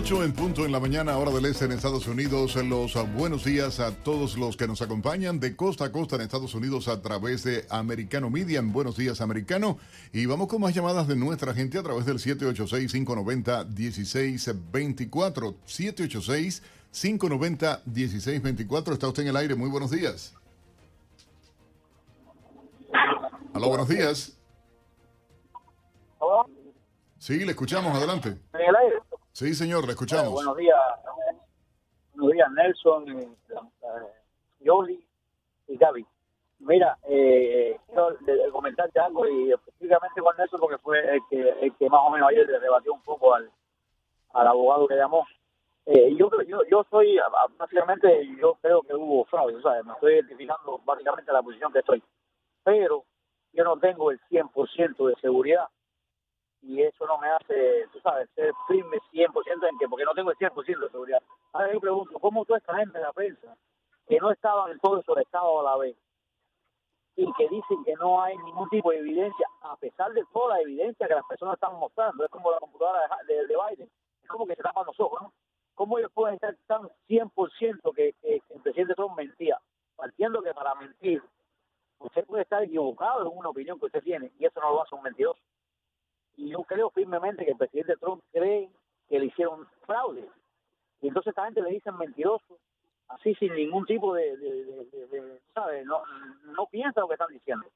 8 en punto en la mañana, hora del este en Estados Unidos. Los buenos días a todos los que nos acompañan de costa a costa en Estados Unidos a través de Americano Media. En Buenos días, Americano. Y vamos con más llamadas de nuestra gente a través del 786-590-1624. 786-590-1624. Está usted en el aire. Muy buenos días. Aló, buenos días. Sí, le escuchamos. Adelante. En el aire. Sí, señor, le escuchamos. buenos días. Buenos días, Nelson, eh, Yoli y Gaby. Mira, eh, quiero comentarte algo y específicamente con Nelson porque fue el que, el que más o menos ayer le rebatió un poco al, al abogado que llamó. Eh, yo, yo yo soy, básicamente, yo creo que hubo fraude, ¿sabes? Me estoy identificando básicamente la posición que estoy. Pero yo no tengo el 100% de seguridad y eso no me hace, tú sabes, ser firme 100% en que, porque no tengo el 100% de seguridad. Ahora yo pregunto, ¿cómo toda esta de la prensa, que no estaban en todo sobre Estado a la vez, y que dicen que no hay ningún tipo de evidencia, a pesar de toda la evidencia que las personas están mostrando, es como la computadora de, de, Biden, es como que se tapan los ojos, ¿no? ¿Cómo ellos pueden estar tan 100% que, que, el presidente Trump mentía? Partiendo que para mentir, usted puede estar equivocado en una opinión que usted tiene, y eso no lo hace un mentiroso y yo creo firmemente que el presidente Trump cree que le hicieron fraude. Y entonces esta gente le dicen mentiroso, así sin ningún tipo de, de, ¿sabes? No, no piensa lo que están diciendo.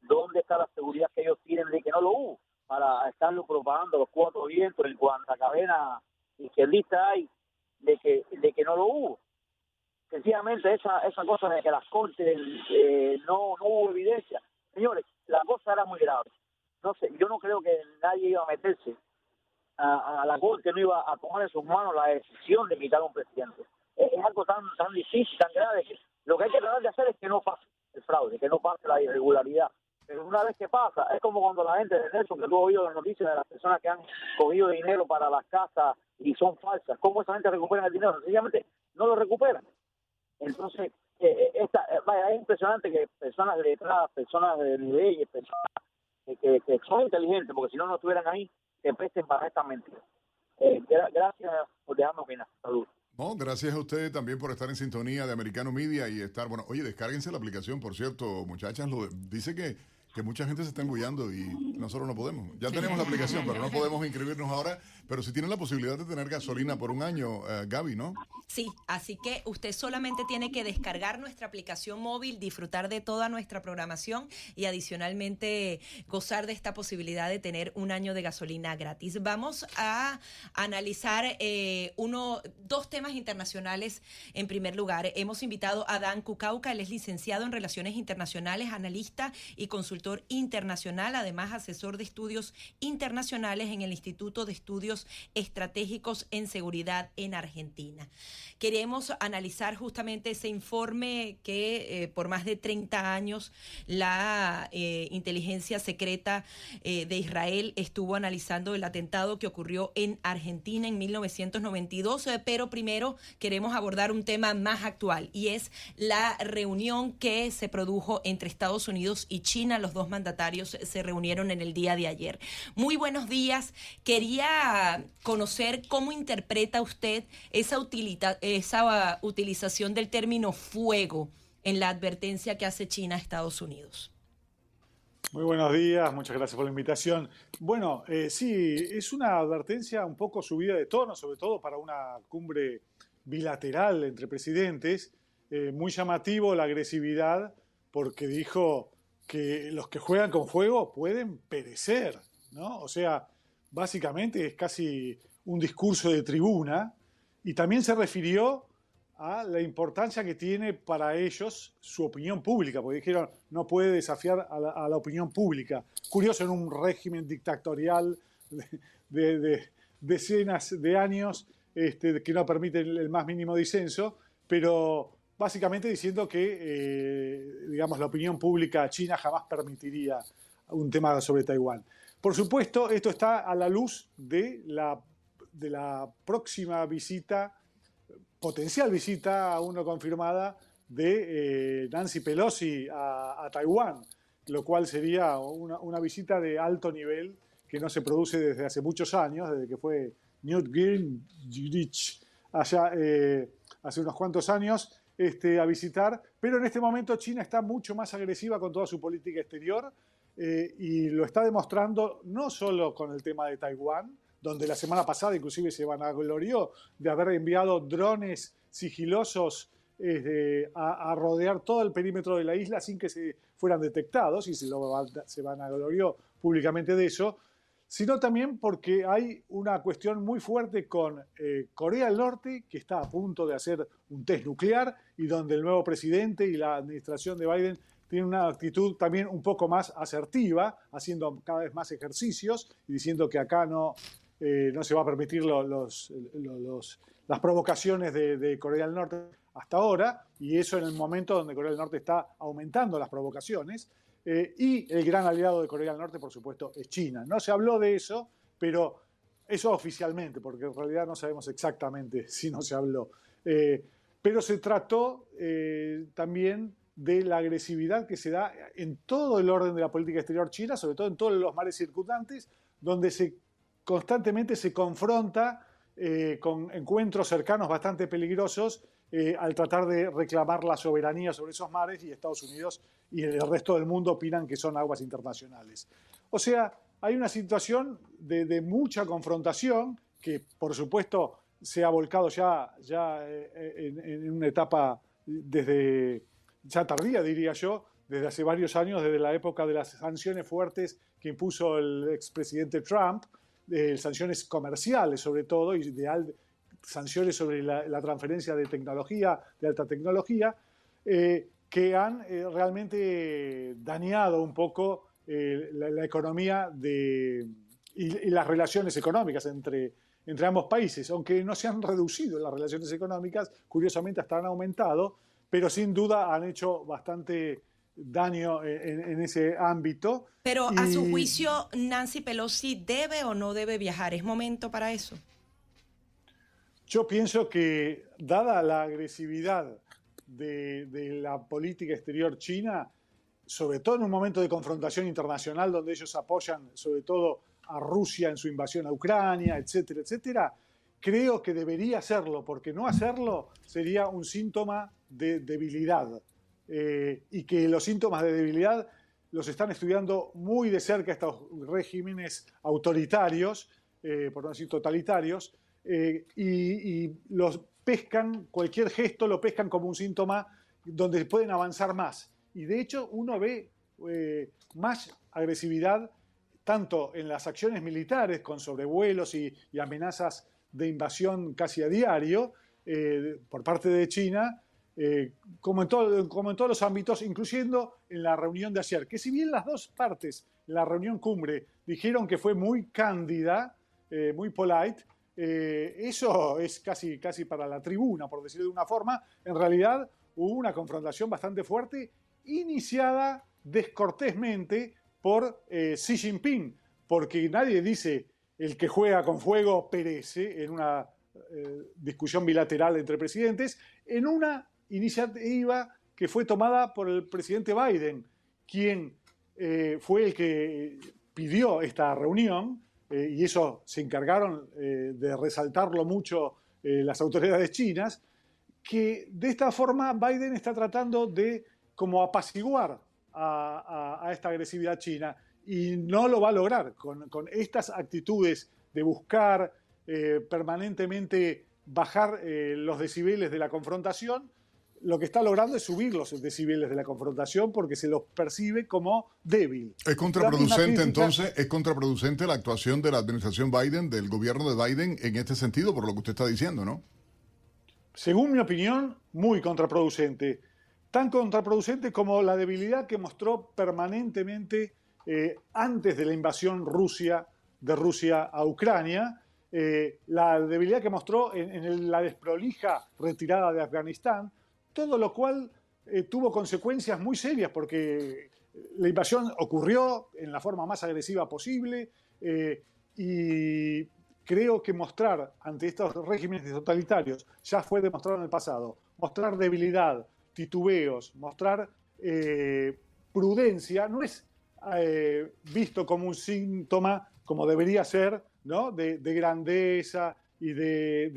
¿Dónde está la seguridad que ellos tienen de que no lo hubo? Para estarlo propagando los cuatro vientos en cuanta cadena izquierdista hay de que, de que no lo hubo. Sencillamente esa, esa cosa de que las cortes eh, no, no hubo evidencia. Señores, la cosa era muy grave no sé, yo no creo que nadie iba a meterse a, la corte, no iba a tomar en sus manos la decisión de quitar a un presidente. Es, algo tan tan difícil, tan grave, lo que hay que tratar de hacer es que no pase el fraude, que no pase la irregularidad. Pero una vez que pasa, es como cuando la gente de Nelson, que tú has oído las noticias de las personas que han cogido dinero para las casas y son falsas, ¿cómo esa gente recupera el dinero? Sencillamente no lo recuperan. Entonces, eh, eh, esta, eh, vaya, es impresionante que personas letradas, personas de leyes, personas que, que, son inteligentes, porque si no, no estuvieran ahí, que presten para esta mentira. Eh, gracias por dejarme opinar. Saludos. No, gracias a ustedes también por estar en sintonía de Americano Media y estar, bueno, oye, descárguense la aplicación, por cierto, muchachas, lo dice que que mucha gente se está embullando y nosotros no podemos. Ya tenemos la aplicación, pero no podemos inscribirnos ahora. Pero si tienen la posibilidad de tener gasolina por un año, uh, Gaby, ¿no? Sí, así que usted solamente tiene que descargar nuestra aplicación móvil, disfrutar de toda nuestra programación y adicionalmente gozar de esta posibilidad de tener un año de gasolina gratis. Vamos a analizar eh, uno, dos temas internacionales. En primer lugar, hemos invitado a Dan Cucauca, él es licenciado en Relaciones Internacionales, analista y consultor internacional, además asesor de estudios internacionales en el Instituto de Estudios Estratégicos en Seguridad en Argentina. Queremos analizar justamente ese informe que eh, por más de 30 años la eh, inteligencia secreta eh, de Israel estuvo analizando el atentado que ocurrió en Argentina en 1992, pero primero queremos abordar un tema más actual y es la reunión que se produjo entre Estados Unidos y China los dos mandatarios se reunieron en el día de ayer. Muy buenos días. Quería conocer cómo interpreta usted esa, esa utilización del término fuego en la advertencia que hace China a Estados Unidos. Muy buenos días, muchas gracias por la invitación. Bueno, eh, sí, es una advertencia un poco subida de tono, sobre todo para una cumbre bilateral entre presidentes. Eh, muy llamativo la agresividad, porque dijo que los que juegan con fuego pueden perecer, ¿no? O sea, básicamente es casi un discurso de tribuna y también se refirió a la importancia que tiene para ellos su opinión pública, porque dijeron no puede desafiar a la, opinión pública. Curioso en un régimen dictatorial de, decenas de años este, que no permite el más mínimo disenso, pero básicamente diciendo que, eh, digamos, la opinión pública china jamás permitiría un tema sobre Taiwán. por supuesto, esto está a la luz de la, de la próxima visita, potencial visita, aún no confirmada, de eh, Nancy Pelosi a, Taiwán, lo cual sería una, una, visita de alto nivel que no se produce desde hace muchos años, desde que fue Newt Gingrich eh, hace unos cuantos años este, a visitar, pero en este momento China está mucho más agresiva con toda su política exterior eh, y lo está demostrando no solo con el tema de Taiwán, donde la semana pasada inclusive se vanaglorió de haber enviado drones sigilosos eh, a, rodear todo el perímetro de la isla sin que se fueran detectados, y se, lo, se vanaglorió públicamente de eso, sino también porque hay una cuestión muy fuerte con eh, Corea del Norte, que está a punto de hacer un test nuclear y donde el nuevo presidente y la administración de Biden tienen una actitud también un poco más asertiva, haciendo cada vez más ejercicios y diciendo que acá no, eh, no se va a permitir los, las provocaciones de, de Corea del Norte hasta ahora, y eso en el momento donde Corea del Norte está aumentando las provocaciones. Eh, y el gran aliado de Corea del Norte, por supuesto, es China. No se habló de eso, pero eso oficialmente, porque en realidad no sabemos exactamente si no se habló. Eh, pero se trató eh, también de la agresividad que se da en todo el orden de la política exterior china, sobre todo en todos los mares circundantes, donde se constantemente se confronta con encuentros cercanos bastante peligrosos eh, al tratar de reclamar la soberanía sobre esos mares y Estados Unidos y el resto del mundo opinan que son aguas internacionales. O sea, hay una situación de, mucha confrontación que, por supuesto, se ha volcado ya, ya eh, en, una etapa desde ya tardía, diría yo, desde hace varios años, desde la época de las sanciones fuertes que impuso el expresidente Trump, sanciones comerciales sobre todo, y sanciones sobre la, transferencia de tecnología, de alta tecnología, eh, que han eh, realmente dañado un poco eh, la, economía de, y, las relaciones económicas entre, entre ambos países, aunque no se han reducido las relaciones económicas, curiosamente hasta han aumentado, pero sin duda han hecho bastante daño en, ese ámbito. Pero a su juicio, Nancy Pelosi debe o no debe viajar. ¿Es momento para eso? Yo pienso que, dada la agresividad de, la política exterior china, sobre todo en un momento de confrontación internacional donde ellos apoyan sobre todo a Rusia en su invasión a Ucrania, etcétera, etcétera, creo que debería hacerlo, porque no hacerlo sería un síntoma de debilidad. Eh, y que los síntomas de debilidad los están estudiando muy de cerca estos regímenes autoritarios, eh, por no decir totalitarios, eh, y, los pescan, cualquier gesto lo pescan como un síntoma donde pueden avanzar más. Y de hecho uno ve más agresividad tanto en las acciones militares con sobrevuelos y, amenazas de invasión casi a diario por parte de China, como, en todo, como en todos los ámbitos, incluyendo en la reunión de ayer, que si bien las dos partes, la reunión cumbre, dijeron que fue muy cándida, muy polite, eh, eso es casi, casi para la tribuna, por decirlo de una forma. En realidad hubo una confrontación bastante fuerte, iniciada descortésmente por eh, Xi Jinping, porque nadie dice el que juega con fuego perece en una eh, discusión bilateral entre presidentes, en una iniciativa que fue tomada por el presidente Biden, quien fue el que pidió esta reunión eh, y eso se encargaron eh, de resaltarlo mucho eh, las autoridades chinas, que de esta forma Biden está tratando de como apaciguar a, esta agresividad china y no lo va a lograr con, con estas actitudes de buscar permanentemente bajar los decibeles de la confrontación lo que está logrando es subir los decibeles de la confrontación porque se los percibe como débil. Es contraproducente entonces, es contraproducente la actuación de la administración Biden, del gobierno de Biden en este sentido, por lo que usted está diciendo, ¿no? Según mi opinión, muy contraproducente. Tan contraproducente como la debilidad que mostró permanentemente eh, antes de la invasión Rusia, de Rusia a Ucrania, eh, la debilidad que mostró en la desprolija retirada de Afganistán, todo lo cual eh, tuvo consecuencias muy serias porque la invasión ocurrió en la forma más agresiva posible y creo que mostrar ante estos regímenes totalitarios, ya fue demostrado en el pasado, mostrar debilidad, titubeos, mostrar prudencia, no es visto como un síntoma, como debería ser, ¿no? de, grandeza y de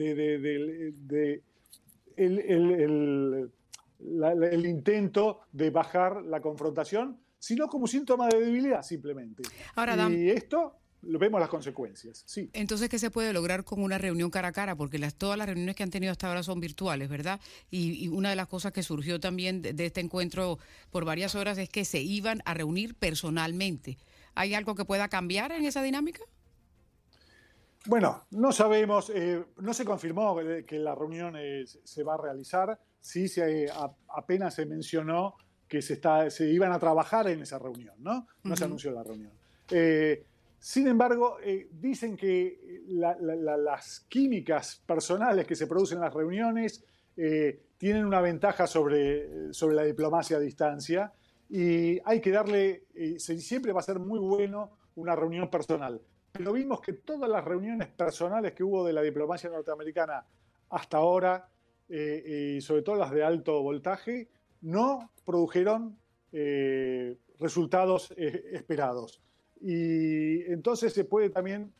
el, el, intento de bajar la confrontación, sino como síntoma de debilidad simplemente. Ahora, y esto lo vemos las consecuencias. Sí. Entonces, ¿qué se puede lograr con una reunión cara a cara? Porque las, todas las reuniones que han tenido hasta ahora son virtuales, ¿verdad? Y, una de las cosas que surgió también de, este encuentro por varias horas es que se iban a reunir personalmente. ¿Hay algo que pueda cambiar en esa dinámica? Bueno, no sabemos, eh, no se confirmó que la reunión eh, se va a realizar, sí se, apenas se mencionó que se, está, se iban a trabajar en esa reunión, ¿no? No se anunció la reunión. Eh, sin embargo, dicen que las químicas personales que se producen en las reuniones tienen una ventaja sobre, sobre la diplomacia a distancia y hay que darle, siempre va a ser muy bueno una reunión personal pero vimos que todas las reuniones personales que hubo de la diplomacia norteamericana hasta ahora, eh, y sobre todo las de alto voltaje, no produjeron eh, resultados eh, esperados. Y entonces se puede también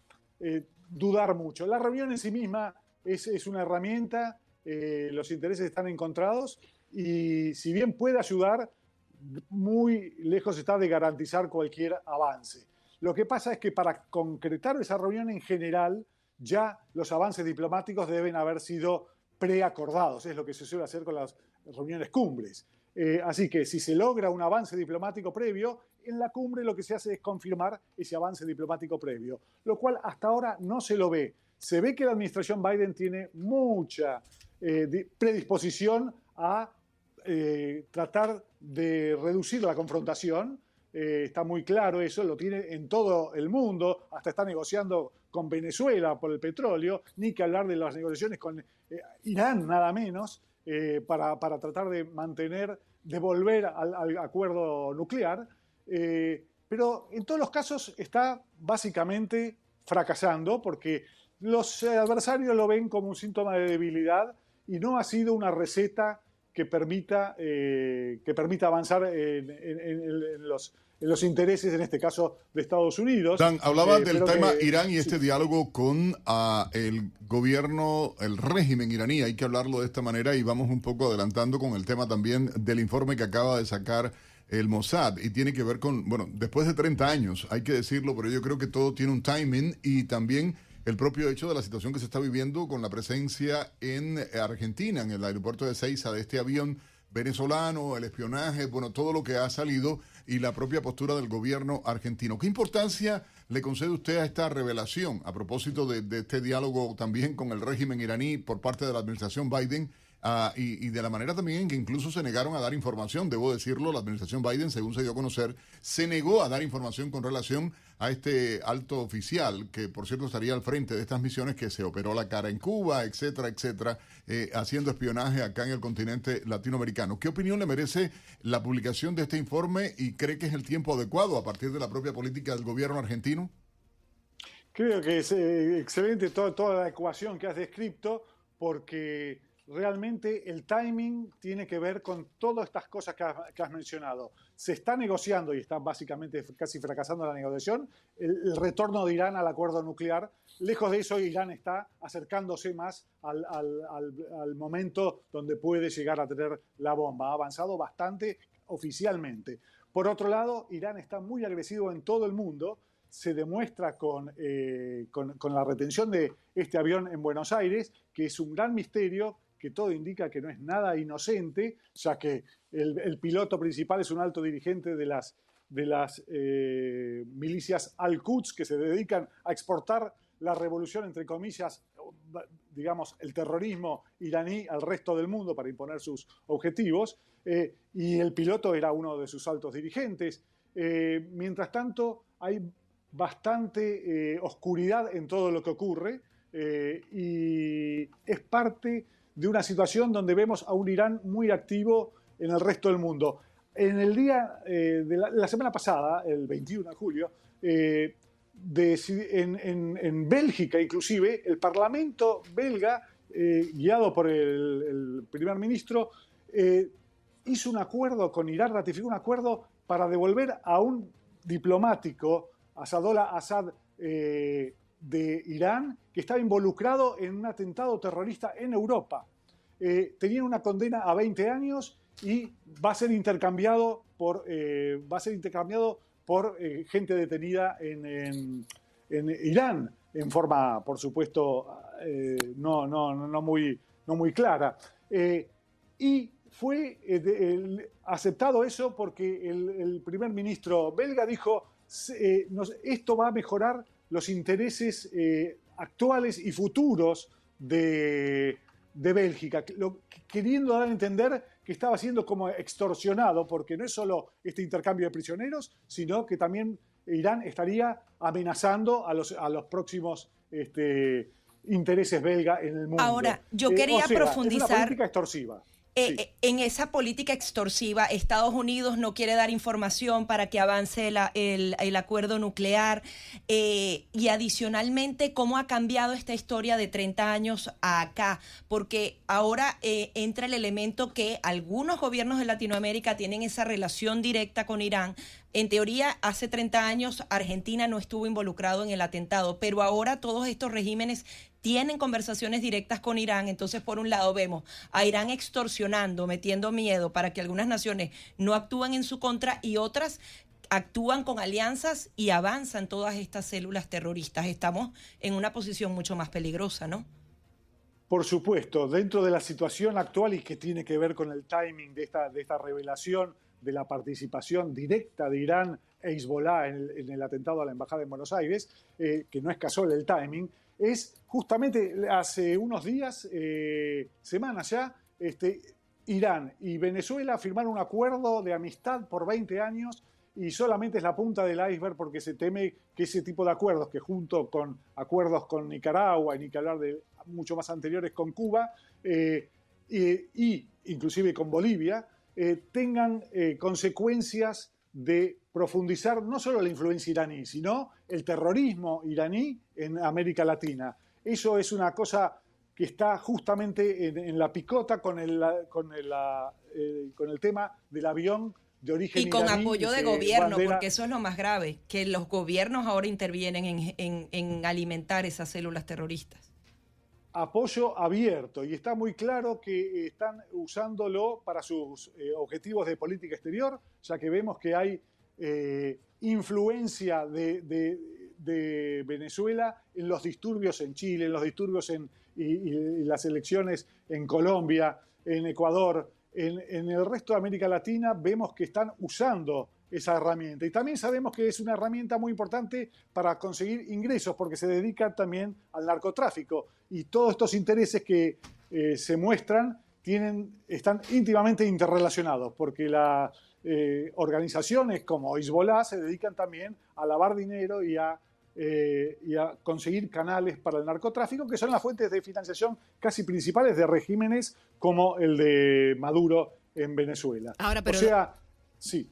dudar mucho. La reunión en sí misma es, es una herramienta, los intereses están encontrados y si bien puede ayudar, muy lejos está de garantizar cualquier avance. Lo que pasa es que para concretar esa reunión en general, ya los avances diplomáticos deben haber sido preacordados, es lo que se suele hacer con las reuniones cumbres. Eh, así que si se logra un avance diplomático previo, en la cumbre lo que se hace es confirmar ese avance diplomático previo, lo cual hasta ahora no se lo ve. Se ve que la administración Biden tiene mucha eh, predisposición a eh, tratar de reducir la confrontación, eh, está muy claro eso, lo tiene en todo el mundo, hasta está negociando con Venezuela por el petróleo, ni que hablar de las negociaciones con eh, Irán, nada menos, eh, para, tratar de mantener, de volver al, acuerdo nuclear. pero en todos los casos está básicamente fracasando porque los adversarios lo ven como un síntoma de debilidad y no ha sido una receta que permita, que permita avanzar en los intereses, en este caso, de Estados Unidos. Dan, hablaba eh, del tema Irán y este diálogo con ah, el gobierno, el régimen iraní. Hay que hablarlo de esta manera y vamos un poco adelantando con el tema también del informe que acaba de sacar el Mossad y tiene que ver con, bueno, después de 30 años, hay que decirlo, pero yo creo que todo tiene un timing y también el propio hecho de la situación que se está viviendo con la presencia en Argentina, en el aeropuerto de Ceiza, de este avión venezolano, el espionaje, bueno, todo lo que ha salido y la propia postura del gobierno argentino. ¿Qué importancia le concede usted a esta revelación a propósito de, este diálogo también con el régimen iraní por parte de la administración Biden? Ah, y, de la manera también en que incluso se negaron a dar información, debo decirlo, la administración Biden, según se dio a conocer, se negó a dar información con relación a este alto oficial, que por cierto estaría al frente de estas misiones, que se operó la cara en Cuba, etcétera, etcétera, eh, haciendo espionaje acá en el continente latinoamericano. ¿Qué opinión le merece la publicación de este informe y cree que es el tiempo adecuado a partir de la propia política del gobierno argentino? Creo que es eh, excelente toda, toda la ecuación que has descrito, porque realmente el timing tiene que ver con todas estas cosas que has, mencionado. Se está negociando y está básicamente casi fracasando la negociación el, retorno de Irán al acuerdo nuclear. Lejos de eso, Irán está acercándose más al, momento donde puede llegar a tener la bomba. Ha avanzado bastante oficialmente. Por otro lado, Irán está muy agresivo en todo el mundo se demuestra con, eh, con, la retención de este avión en Buenos Aires, que es un gran misterio que todo indica que no es nada inocente, ya que el, piloto principal es un alto dirigente de las, de las eh, milicias al-Quds que se dedican a exportar la revolución, entre comillas, digamos, el terrorismo iraní al resto del mundo para imponer sus objetivos, eh, y el piloto era uno de sus altos dirigentes. Eh, mientras tanto, hay bastante oscuridad en todo lo que ocurre y es parte de una situación donde vemos a un Irán muy activo en el resto del mundo. en el día de la, semana pasada, el 21 de julio, en, Bélgica inclusive, el Parlamento belga, guiado por el, primer ministro, hizo un acuerdo con Irán, ratificó un acuerdo para devolver a un diplomático, Asadollah Assad eh, de Irán, que estaba involucrado en un atentado terrorista en Europa. Eh, tenía una condena a 20 años y va a ser intercambiado por, eh, va a ser intercambiado por gente detenida en, Irán, en forma, por supuesto, no, no, no, muy, no muy clara. y fue eh, aceptado eso porque el, primer ministro belga dijo, eh, esto va a mejorar los intereses eh, actuales y futuros de, Bélgica, queriendo dar a entender que estaba siendo como extorsionado, porque no es solo este intercambio de prisioneros, sino que también Irán estaría amenazando a los, a los próximos este, intereses belga en el mundo. Ahora, yo quería profundizar. Es una política extorsiva. Eh, eh, en esa política extorsiva, Estados Unidos no quiere dar información para que avance el, acuerdo nuclear eh, y adicionalmente cómo ha cambiado esta historia de 30 años a acá, porque ahora entra el elemento que algunos gobiernos de Latinoamérica tienen esa relación directa con Irán, en teoría, hace 30 años Argentina no estuvo involucrado en el atentado, pero ahora todos estos regímenes tienen conversaciones directas con Irán. Entonces, por un lado, vemos a Irán extorsionando, metiendo miedo para que algunas naciones no actúen en su contra y otras actúan con alianzas y avanzan todas estas células terroristas. Estamos en una posición mucho más peligrosa, ¿no? Por supuesto, dentro de la situación actual y que tiene que ver con el timing de esta, de esta revelación de la participación directa de Irán e Hezbollah en el, atentado a la Embajada en Buenos Aires, eh, que no es casual el timing, es justamente hace unos días, eh, semanas ya, este, Irán y Venezuela firmaron un acuerdo de amistad por 20 años y solamente es la punta del iceberg porque se teme que ese tipo de acuerdos, que junto con acuerdos con Nicaragua y ni que hablar de mucho más anteriores con Cuba, eh, y inclusive con Bolivia, eh, tengan consecuencias de profundizar no solo la influencia iraní, sino el terrorismo iraní en América Latina. Eso es una cosa que está justamente en, la picota con el, con, el, eh, con el tema del avión de origen y con apoyo de gobierno, porque eso es lo más grave, que los gobiernos ahora intervienen en, en alimentar esas células terroristas apoyo abierto y está muy claro que están usándolo para sus eh, objetivos de política exterior, ya que vemos que hay eh, influencia de, Venezuela en los disturbios en Chile, en los disturbios en y, las elecciones en Colombia, en Ecuador, en, el resto de América Latina, vemos que están usando esa herramienta. Y también sabemos que es una herramienta muy importante para conseguir ingresos, porque se dedica también al narcotráfico. Y todos estos intereses que eh, se muestran tienen, están íntimamente interrelacionados, porque las eh, organizaciones como Hezbollah se dedican también a lavar dinero y a, eh, y a conseguir canales para el narcotráfico, que son las fuentes de financiación casi principales de regímenes como el de Maduro en Venezuela. Ahora, pero... O sea,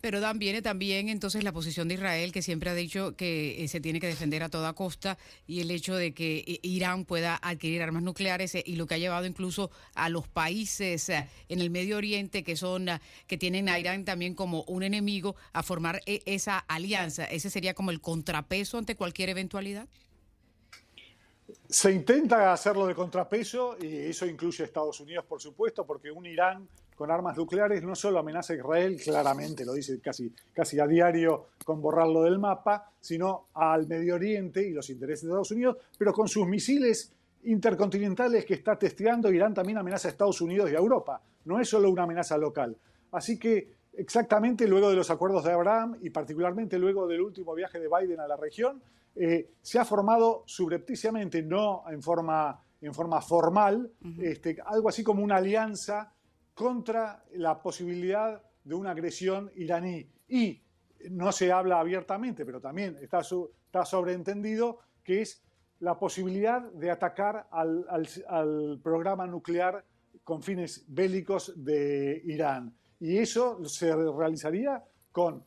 pero Dan, viene también entonces la posición de Israel, que siempre ha dicho que eh, se tiene que defender a toda costa, y el hecho de que eh, Irán pueda adquirir armas nucleares eh, y lo que ha llevado incluso a los países en el Medio Oriente que son que tienen a Irán también como un enemigo a formar esa alianza. Ese sería como el contrapeso ante cualquier eventualidad. Se intenta hacerlo de contrapeso y eso incluye a Estados Unidos, por supuesto, porque un Irán con armas nucleares no solo amenaza a Israel, claramente lo dice casi, casi a diario con borrarlo del mapa, sino al Medio Oriente y los intereses de Estados Unidos, pero con sus misiles intercontinentales que está testeando, Irán también amenaza a Estados Unidos y a Europa. No es solo una amenaza local. Así que exactamente luego de los acuerdos de Abraham y particularmente luego del último viaje de Biden a la región, eh, se ha formado subrepticiamente, no en forma, en forma formal, este, algo así como una alianza contra la posibilidad de una agresión iraní. Y no se habla abiertamente, pero también está, sobreentendido que es la posibilidad de atacar al, programa nuclear con fines bélicos de Irán. Y eso se realizaría con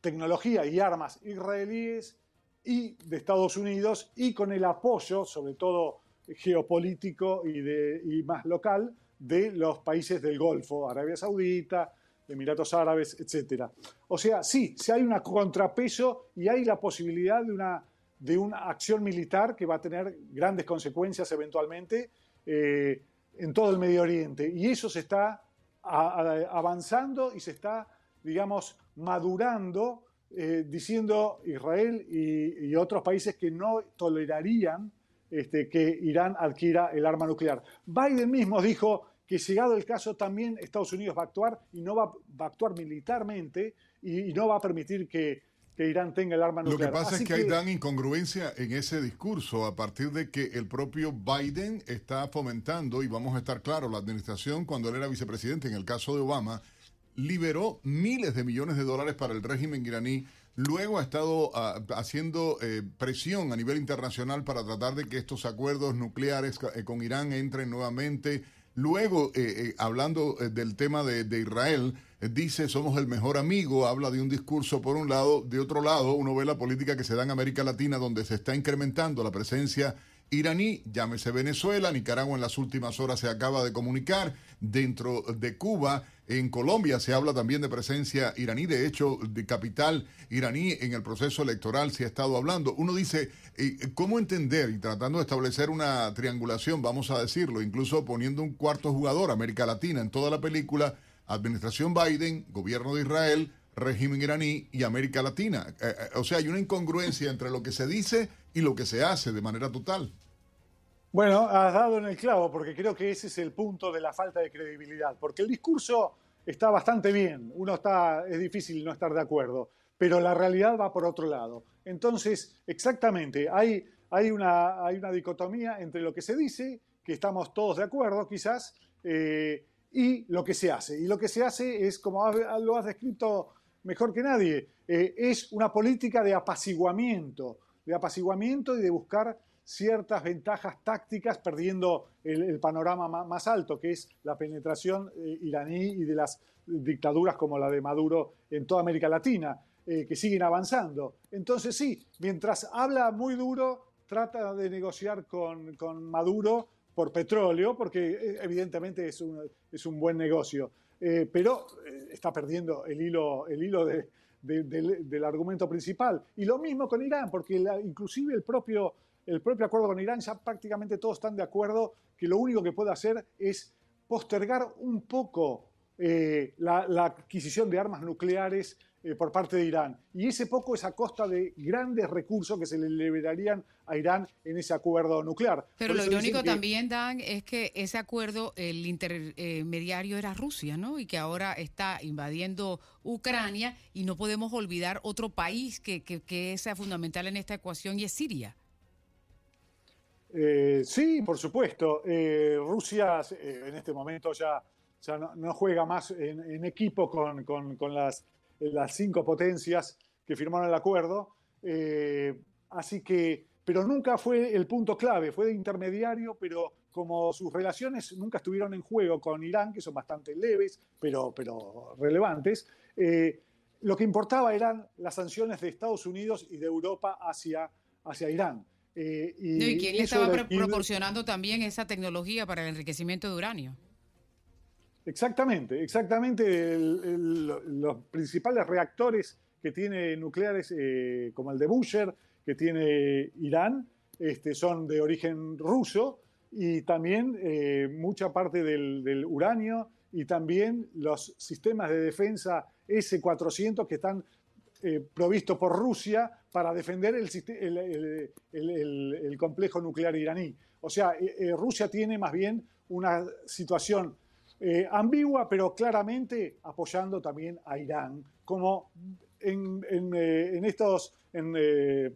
tecnología y armas israelíes y de Estados Unidos y con el apoyo, sobre todo geopolítico y más local, de los países del Golfo, Arabia Saudita, Emiratos Árabes, etc. O sea, sí, hay un contrapeso y hay la posibilidad de una, de una acción militar que va a tener grandes consecuencias eventualmente eh, en todo el Medio Oriente. Y eso se está avanzando y se está, digamos, madurando, eh, diciendo Israel y, otros países que no tolerarían este, que Irán adquiera el arma nuclear. Biden mismo dijo que llegado el caso también Estados Unidos va a actuar y no va, a actuar militarmente y, no va a permitir que, Irán tenga el arma nuclear. Lo que pasa es que, hay gran incongruencia en ese discurso a partir de que el propio Biden está fomentando, y vamos a estar claros, la administración cuando él era vicepresidente, en el caso de Obama, liberó miles de millones de dólares para el régimen iraní Luego ha estado ah, haciendo eh, presión a nivel internacional para tratar de que estos acuerdos nucleares eh, con Irán entren nuevamente. Luego, eh, hablando del tema de, de Israel, dice somos el mejor amigo, habla de un discurso por un lado, de otro lado uno ve la política que se da en América Latina donde se está incrementando la presencia iraní, llámese Venezuela, Nicaragua en las últimas horas se acaba de comunicar, dentro de Cuba, en Colombia se habla también de presencia iraní, de hecho, de capital iraní en el proceso electoral se ha estado hablando. Uno dice, eh, ¿cómo entender y tratando de establecer una triangulación, vamos a decirlo, incluso poniendo un cuarto jugador, América Latina, en toda la película, administración Biden, gobierno de Israel, régimen iraní y América Latina. Eh, eh, o sea, hay una incongruencia entre lo que se dice y lo que se hace de manera total. Bueno, has dado en el clavo, porque creo que ese es el punto de la falta de credibilidad, porque el discurso está bastante bien, uno está, es difícil no estar de acuerdo, pero la realidad va por otro lado. Entonces, exactamente, hay, hay, una, hay una dicotomía entre lo que se dice, que estamos todos de acuerdo quizás, eh, y lo que se hace. Y lo que se hace es, como lo has descrito mejor que nadie, eh, es una política de apaciguamiento, de apaciguamiento y de buscar ciertas ventajas tácticas, perdiendo el, panorama más, alto, que es la penetración eh, iraní y de las dictaduras como la de Maduro en toda América Latina, eh, que siguen avanzando. Entonces sí, mientras habla muy duro, trata de negociar con, con Maduro por petróleo, porque eh, evidentemente es un, es un buen negocio, pero está perdiendo el hilo, el hilo de, del, argumento principal. Y lo mismo con Irán, porque inclusive el propio, el propio acuerdo con Irán, ya prácticamente todos están de acuerdo que lo único que puede hacer es postergar un poco eh, la, la, adquisición de armas nucleares eh, por parte de Irán. Y ese poco es a costa de grandes recursos que se le liberarían a Irán en ese acuerdo nuclear. Pero lo irónico también, Dan, es que ese acuerdo, el intermediario era Rusia, ¿no? Y que ahora está invadiendo Ucrania y no podemos olvidar otro país que, que, es fundamental en esta ecuación y es Siria. Eh, sí, por supuesto. Eh, Rusia en este momento ya, ya no, juega más en, equipo con, con, las las cinco potencias que firmaron el acuerdo. Eh, así que, pero nunca fue el punto clave, fue de intermediario, pero como sus relaciones nunca estuvieron en juego con Irán, que son bastante leves, pero, pero relevantes, eh, lo que importaba eran las sanciones de Estados Unidos y de Europa hacia, hacia Irán. Eh, y, quién le estaba proporcionando también esa tecnología para el enriquecimiento de uranio? Exactamente, exactamente. los principales reactores que tiene nucleares, eh, como el de Busher, que tiene Irán, este, son de origen ruso y también eh, mucha parte del, uranio y también los sistemas de defensa S-400 que están eh, provistos por Rusia para defender el, el, complejo nuclear iraní. O sea, Rusia tiene más bien una situación eh, ambigua, pero claramente apoyando también a Irán, como en, eh, estos, eh,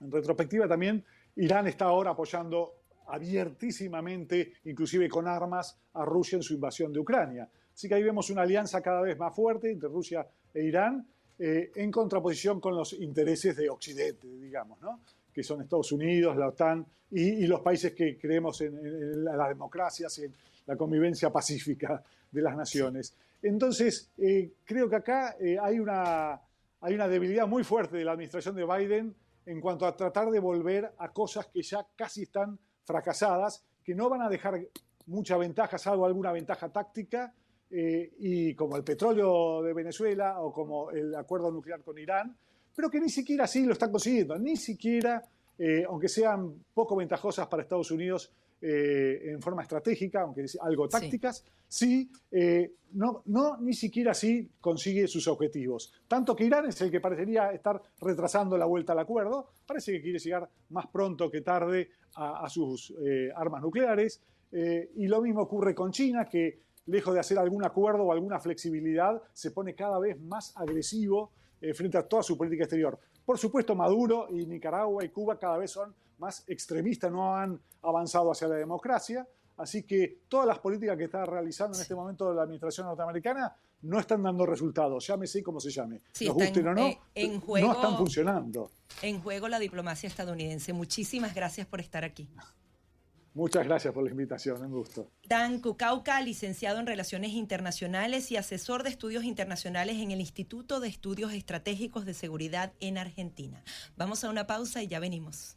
en, retrospectiva también, Irán está ahora apoyando abiertísimamente, inclusive con armas, a Rusia en su invasión de Ucrania. Así que ahí vemos una alianza cada vez más fuerte entre Rusia e Irán, en contraposición con los intereses de Occidente, digamos, ¿no? que son Estados Unidos, la OTAN y, los países que creemos en, en las democracias, en, la convivencia pacífica de las naciones. Entonces, eh, creo que acá eh, hay, una, hay una debilidad muy fuerte de la administración de Biden en cuanto a tratar de volver a cosas que ya casi están fracasadas, que no van a dejar mucha ventaja, salvo alguna ventaja táctica, eh, y como el petróleo de Venezuela o como el acuerdo nuclear con Irán, pero que ni siquiera así lo están consiguiendo, ni siquiera, aunque sean poco ventajosas para Estados Unidos, eh, en forma estratégica, aunque algo tácticas, sí, eh, no, no, ni siquiera así consigue sus objetivos. Tanto que Irán es el que parecería estar retrasando la vuelta al acuerdo, parece que quiere llegar más pronto que tarde a, sus eh, armas nucleares, y lo mismo ocurre con China, que lejos de hacer algún acuerdo o alguna flexibilidad, se pone cada vez más agresivo frente a toda su política exterior. Por supuesto, Maduro y Nicaragua y Cuba cada vez son más extremistas, no han avanzado hacia la democracia. Así que todas las políticas que está realizando en este momento la administración norteamericana no están dando resultados, llámese como se llame. Nos gusten o no, eh, no están funcionando. En juego la diplomacia estadounidense. Muchísimas gracias por estar aquí. Muchas gracias por la invitación, un gusto. Dan Cucauca, licenciado en Relaciones Internacionales y asesor de estudios internacionales en el Instituto de Estudios Estratégicos de Seguridad en Argentina. Vamos a una pausa y ya venimos.